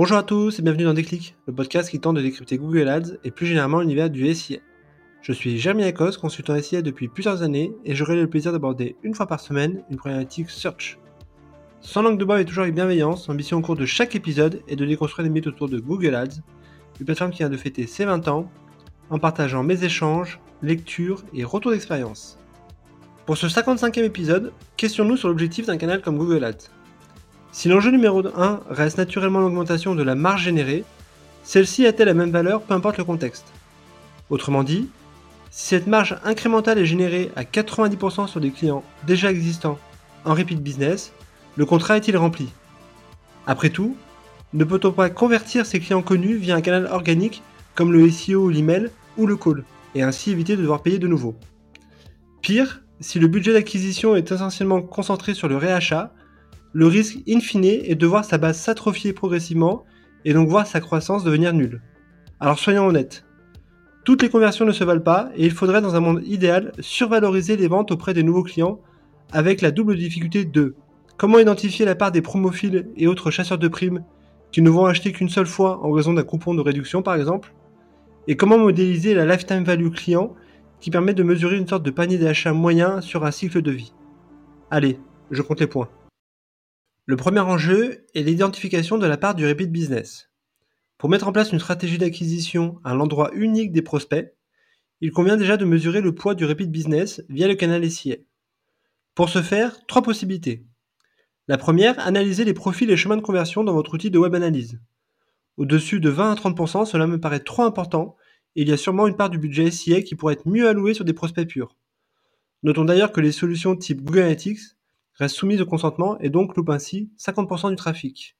Bonjour à tous et bienvenue dans Déclic, le podcast qui tente de décrypter Google Ads et plus généralement l'univers du SIA. Je suis Jeremy Akos, consultant SIA depuis plusieurs années et j'aurai le plaisir d'aborder une fois par semaine une problématique search. Sans langue de bois et toujours avec bienveillance, l'ambition au cours de chaque épisode est de déconstruire les mythes autour de Google Ads, une plateforme qui vient de fêter ses 20 ans, en partageant mes échanges, lectures et retours d'expérience. Pour ce 55e épisode, questionnons-nous sur l'objectif d'un canal comme Google Ads. Si l'enjeu numéro 1 reste naturellement l'augmentation de la marge générée, celle-ci a-t-elle la même valeur peu importe le contexte? Autrement dit, si cette marge incrémentale est générée à 90% sur des clients déjà existants en repeat business, le contrat est-il rempli? Après tout, ne peut-on pas convertir ces clients connus via un canal organique comme le SEO l'email ou le call, et ainsi éviter de devoir payer de nouveau? Pire, si le budget d'acquisition est essentiellement concentré sur le réachat, le risque in fine est de voir sa base s'atrophier progressivement et donc voir sa croissance devenir nulle. Alors soyons honnêtes. Toutes les conversions ne se valent pas et il faudrait dans un monde idéal survaloriser les ventes auprès des nouveaux clients avec la double difficulté de comment identifier la part des promophiles et autres chasseurs de primes qui ne vont acheter qu'une seule fois en raison d'un coupon de réduction par exemple et comment modéliser la lifetime value client qui permet de mesurer une sorte de panier d'achat moyen sur un cycle de vie. Allez, je compte les points. Le premier enjeu est l'identification de la part du repeat business. Pour mettre en place une stratégie d'acquisition à l'endroit unique des prospects, il convient déjà de mesurer le poids du repeat business via le canal SIA. Pour ce faire, trois possibilités. La première, analyser les profils et chemins de conversion dans votre outil de web analyse. Au-dessus de 20 à 30%, cela me paraît trop important et il y a sûrement une part du budget SIA qui pourrait être mieux allouée sur des prospects purs. Notons d'ailleurs que les solutions type Google Analytics reste soumise au consentement et donc loupe ainsi 50% du trafic.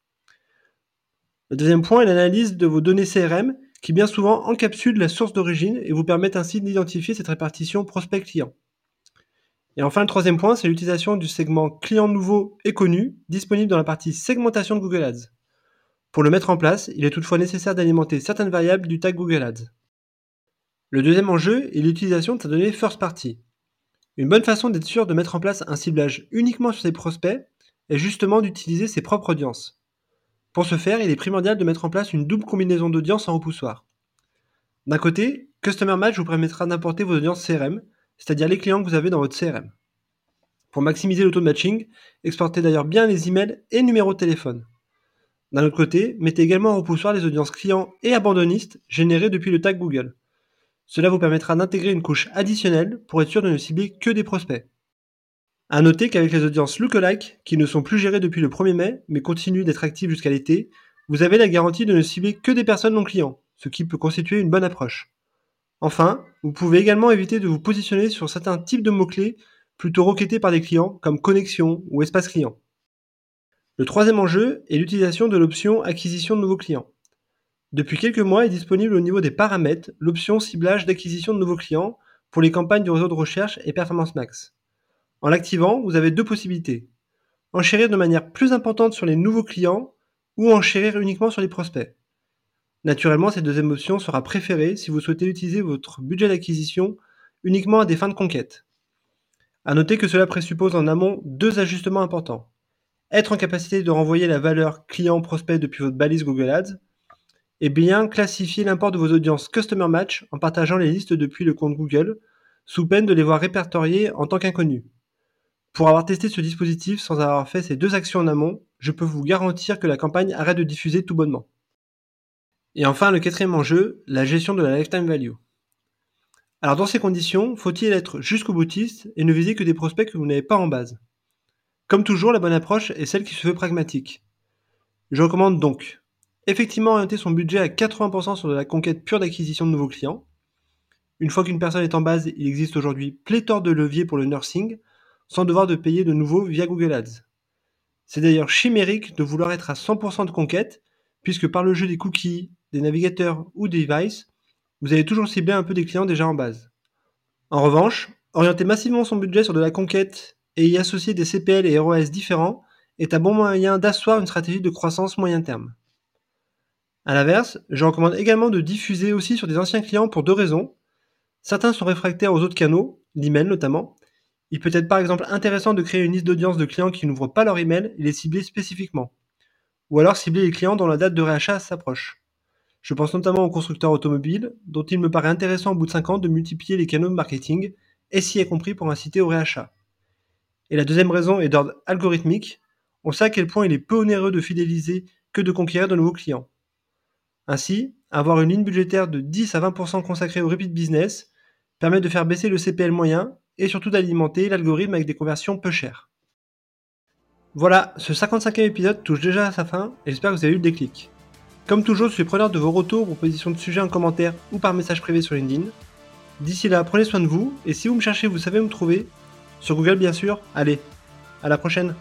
Le deuxième point est l'analyse de vos données CRM qui bien souvent encapsulent la source d'origine et vous permettent ainsi d'identifier cette répartition prospect-client. Et enfin, le troisième point, c'est l'utilisation du segment client nouveau et connu disponible dans la partie segmentation de Google Ads. Pour le mettre en place, il est toutefois nécessaire d'alimenter certaines variables du tag Google Ads. Le deuxième enjeu est l'utilisation de sa donnée first party. Une bonne façon d'être sûr de mettre en place un ciblage uniquement sur ses prospects est justement d'utiliser ses propres audiences. Pour ce faire, il est primordial de mettre en place une double combinaison d'audience en repoussoir. D'un côté, Customer Match vous permettra d'importer vos audiences CRM, c'est-à-dire les clients que vous avez dans votre CRM. Pour maximiser le taux de matching, exportez d'ailleurs bien les emails et numéros de téléphone. D'un autre côté, mettez également en repoussoir les audiences clients et abandonnistes générées depuis le tag Google. Cela vous permettra d'intégrer une couche additionnelle pour être sûr de ne cibler que des prospects. A noter qu'avec les audiences lookalike, qui ne sont plus gérées depuis le 1er mai, mais continuent d'être actives jusqu'à l'été, vous avez la garantie de ne cibler que des personnes non clients, ce qui peut constituer une bonne approche. Enfin, vous pouvez également éviter de vous positionner sur certains types de mots-clés plutôt requêtés par des clients comme connexion ou espace client. Le troisième enjeu est l'utilisation de l'option acquisition de nouveaux clients. Depuis quelques mois est disponible au niveau des paramètres l'option ciblage d'acquisition de nouveaux clients pour les campagnes du réseau de recherche et Performance Max. En l'activant, vous avez deux possibilités. Enchérir de manière plus importante sur les nouveaux clients ou enchérir uniquement sur les prospects. Naturellement, cette deuxième option sera préférée si vous souhaitez utiliser votre budget d'acquisition uniquement à des fins de conquête. À noter que cela présuppose en amont deux ajustements importants. Être en capacité de renvoyer la valeur client-prospect depuis votre balise Google Ads et bien classifier l'import de vos audiences Customer Match en partageant les listes depuis le compte Google, sous peine de les voir répertoriées en tant qu'inconnus. Pour avoir testé ce dispositif sans avoir fait ces deux actions en amont, je peux vous garantir que la campagne arrête de diffuser tout bonnement. Et enfin, le quatrième enjeu, la gestion de la lifetime value. Alors dans ces conditions, faut-il être jusqu'au boutiste et ne viser que des prospects que vous n'avez pas en base? Comme toujours, la bonne approche est celle qui se veut pragmatique. Je recommande donc effectivement orienter son budget à 80% sur de la conquête pure d'acquisition de nouveaux clients. Une fois qu'une personne est en base, il existe aujourd'hui pléthore de leviers pour le nursing, sans devoir de payer de nouveau via Google Ads. C'est d'ailleurs chimérique de vouloir être à 100% de conquête, puisque par le jeu des cookies, des navigateurs ou des devices, vous allez toujours cibler un peu des clients déjà en base. En revanche, orienter massivement son budget sur de la conquête et y associer des CPL et ROS différents est un bon moyen d'asseoir une stratégie de croissance moyen terme. A l'inverse, je recommande également de diffuser aussi sur des anciens clients pour deux raisons. Certains sont réfractaires aux autres canaux, l'email notamment. Il peut être par exemple intéressant de créer une liste d'audience de clients qui n'ouvrent pas leur email et les cibler spécifiquement. ou alors cibler les clients dont la date de réachat s'approche. Je pense notamment aux constructeurs automobiles, dont il me paraît intéressant au bout de 5 ans de multiplier les canaux de marketing, SI est compris pour inciter au réachat. Et la deuxième raison est d'ordre algorithmique. On sait à quel point il est peu onéreux de fidéliser que de conquérir de nouveaux clients. Ainsi, avoir une ligne budgétaire de 10 à 20% consacrée au repeat business permet de faire baisser le CPL moyen et surtout d'alimenter l'algorithme avec des conversions peu chères. Voilà, ce 55e épisode touche déjà à sa fin et j'espère que vous avez eu le déclic. Comme toujours, je suis preneur de vos retours, propositions de sujets en commentaire ou par message privé sur LinkedIn. D'ici là, prenez soin de vous et si vous me cherchez, vous savez où me trouver. Sur Google bien sûr. Allez, à la prochaine